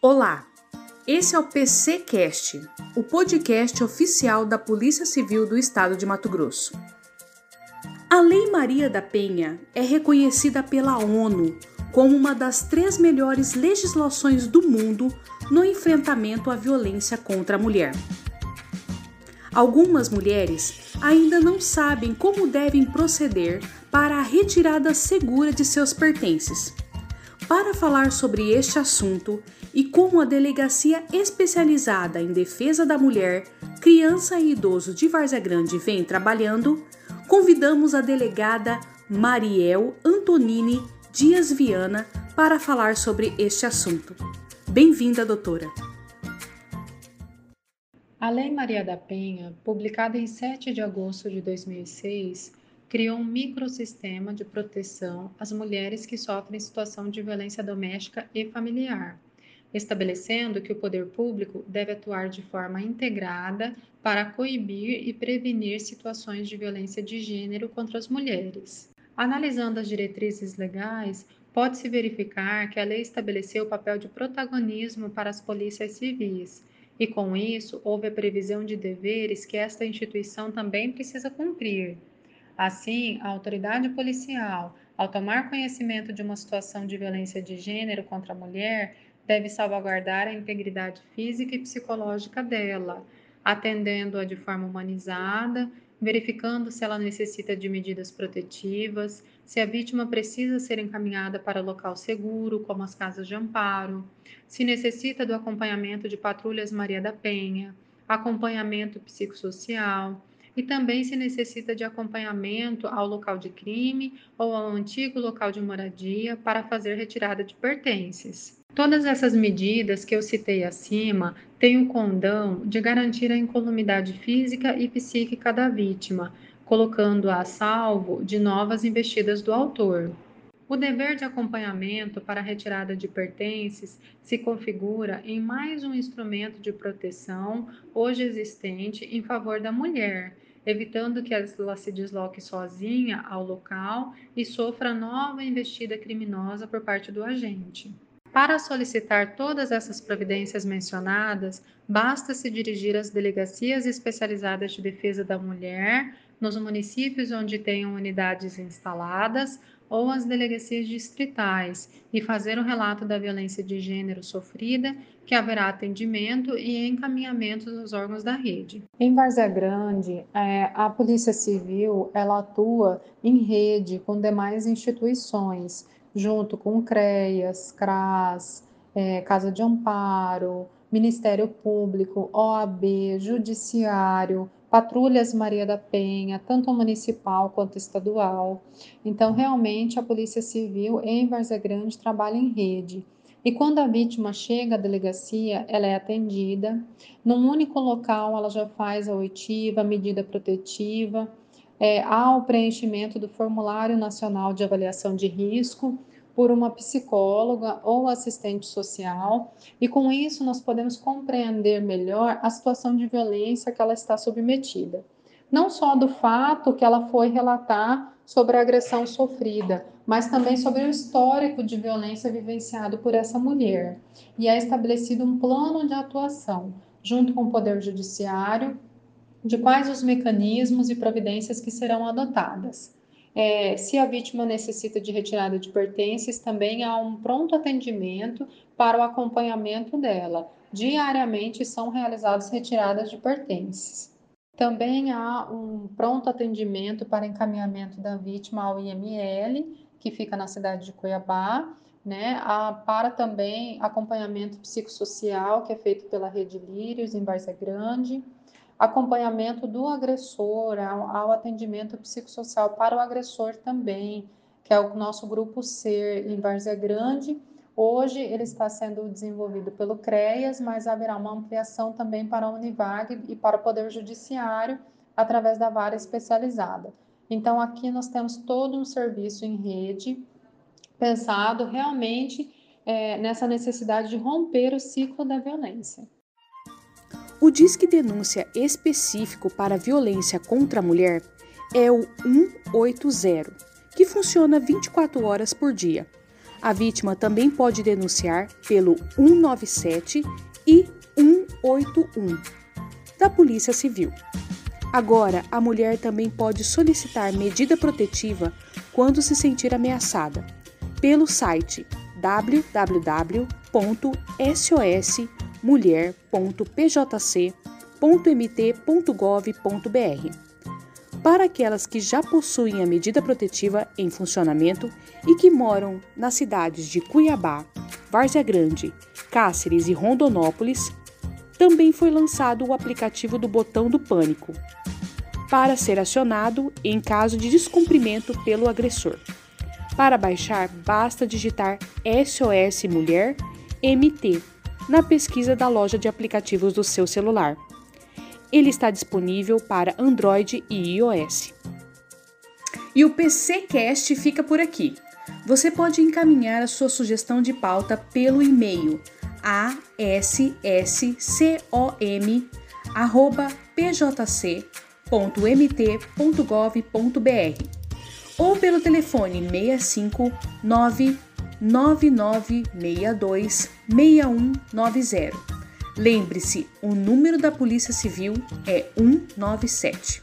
Olá, esse é o PCcast, o podcast oficial da Polícia Civil do Estado de Mato Grosso. A Lei Maria da Penha é reconhecida pela ONU como uma das três melhores legislações do mundo no enfrentamento à violência contra a mulher. Algumas mulheres ainda não sabem como devem proceder para a retirada segura de seus pertences. Para falar sobre este assunto e como a Delegacia Especializada em Defesa da Mulher, Criança e Idoso de Várzea Grande vem trabalhando, convidamos a delegada Mariel Antonini Dias Viana para falar sobre este assunto. Bem-vinda, doutora! A Lei Maria da Penha, publicada em 7 de agosto de 2006, criou um microsistema de proteção às mulheres que sofrem situação de violência doméstica e familiar, estabelecendo que o poder público deve atuar de forma integrada para coibir e prevenir situações de violência de gênero contra as mulheres. Analisando as diretrizes legais, pode-se verificar que a lei estabeleceu o papel de protagonismo para as polícias civis e, com isso, houve a previsão de deveres que esta instituição também precisa cumprir. Assim, a autoridade policial, ao tomar conhecimento de uma situação de violência de gênero contra a mulher, deve salvaguardar a integridade física e psicológica dela, atendendo-a de forma humanizada, verificando se ela necessita de medidas protetivas, se a vítima precisa ser encaminhada para local seguro, como as casas de amparo, se necessita do acompanhamento de patrulhas Maria da Penha, acompanhamento psicossocial e também se necessita de acompanhamento ao local de crime ou ao antigo local de moradia para fazer retirada de pertences. Todas essas medidas que eu citei acima têm o condão de garantir a incolumidade física e psíquica da vítima, colocando-a a salvo de novas investidas do autor. O dever de acompanhamento para a retirada de pertences se configura em mais um instrumento de proteção hoje existente em favor da mulher, evitando que ela se desloque sozinha ao local e sofra nova investida criminosa por parte do agente. Para solicitar todas essas providências mencionadas, basta se dirigir às delegacias especializadas de defesa da mulher, nos municípios onde tenham unidades instaladas, ou às delegacias distritais e fazer o relato da violência de gênero sofrida, que haverá atendimento e encaminhamento dos órgãos da rede. Em Várzea Grande, é, a Polícia Civil ela atua em rede com demais instituições junto com CREAS, CRAS, é, Casa de Amparo, Ministério Público, OAB, Judiciário, Patrulhas Maria da Penha, tanto municipal quanto estadual. Então, realmente, a Polícia Civil em Várzea Grande trabalha em rede. E quando a vítima chega à delegacia, ela é atendida. Num único local, ela já faz a oitiva, a medida protetiva, é, ao preenchimento do Formulário Nacional de Avaliação de Risco por uma psicóloga ou assistente social, e com isso nós podemos compreender melhor a situação de violência que ela está submetida. Não só do fato que ela foi relatar sobre a agressão sofrida, mas também sobre o histórico de violência vivenciado por essa mulher. E é estabelecido um plano de atuação, junto com o Poder Judiciário, de quais os mecanismos e providências que serão adotadas. É, se a vítima necessita de retirada de pertences, também há um pronto atendimento para o acompanhamento dela. Diariamente são realizadas retiradas de pertences. Também há um pronto atendimento para encaminhamento da vítima ao IML, que fica na cidade de Cuiabá, né? Há, para também acompanhamento psicossocial, que é feito pela Rede Lírios, em Várzea Grande acompanhamento do agressor, ao, ao, atendimento psicossocial para o agressor também, que é o nosso grupo SER em Várzea Grande. Hoje ele está sendo desenvolvido pelo CREAS, mas haverá uma ampliação também para a Univag e para o Poder Judiciário através da vara especializada. Então aqui nós temos todo um serviço em rede pensado realmente é, nessa necessidade de romper o ciclo da violência. O Disque Denúncia específico para violência contra a mulher é o 180, que funciona 24 horas por dia. A vítima também pode denunciar pelo 197 e 181 da Polícia Civil. Agora, a mulher também pode solicitar medida protetiva quando se sentir ameaçada pelo site www.sosmulher.pjc.mt.gov.br. Para aquelas que já possuem a medida protetiva em funcionamento e que moram nas cidades de Cuiabá, Várzea Grande, Cáceres e Rondonópolis, também foi lançado o aplicativo do Botão do Pânico, para ser acionado em caso de descumprimento pelo agressor. Para baixar, basta digitar SOS Mulher MT na pesquisa da loja de aplicativos do seu celular. Ele está disponível para Android e iOS. E o PCcast fica por aqui. Você pode encaminhar a sua sugestão de pauta pelo e-mail assc.pjc.mt.gov.br ou pelo telefone 65 99962 6190. Lembre-se, o número da Polícia Civil é 197.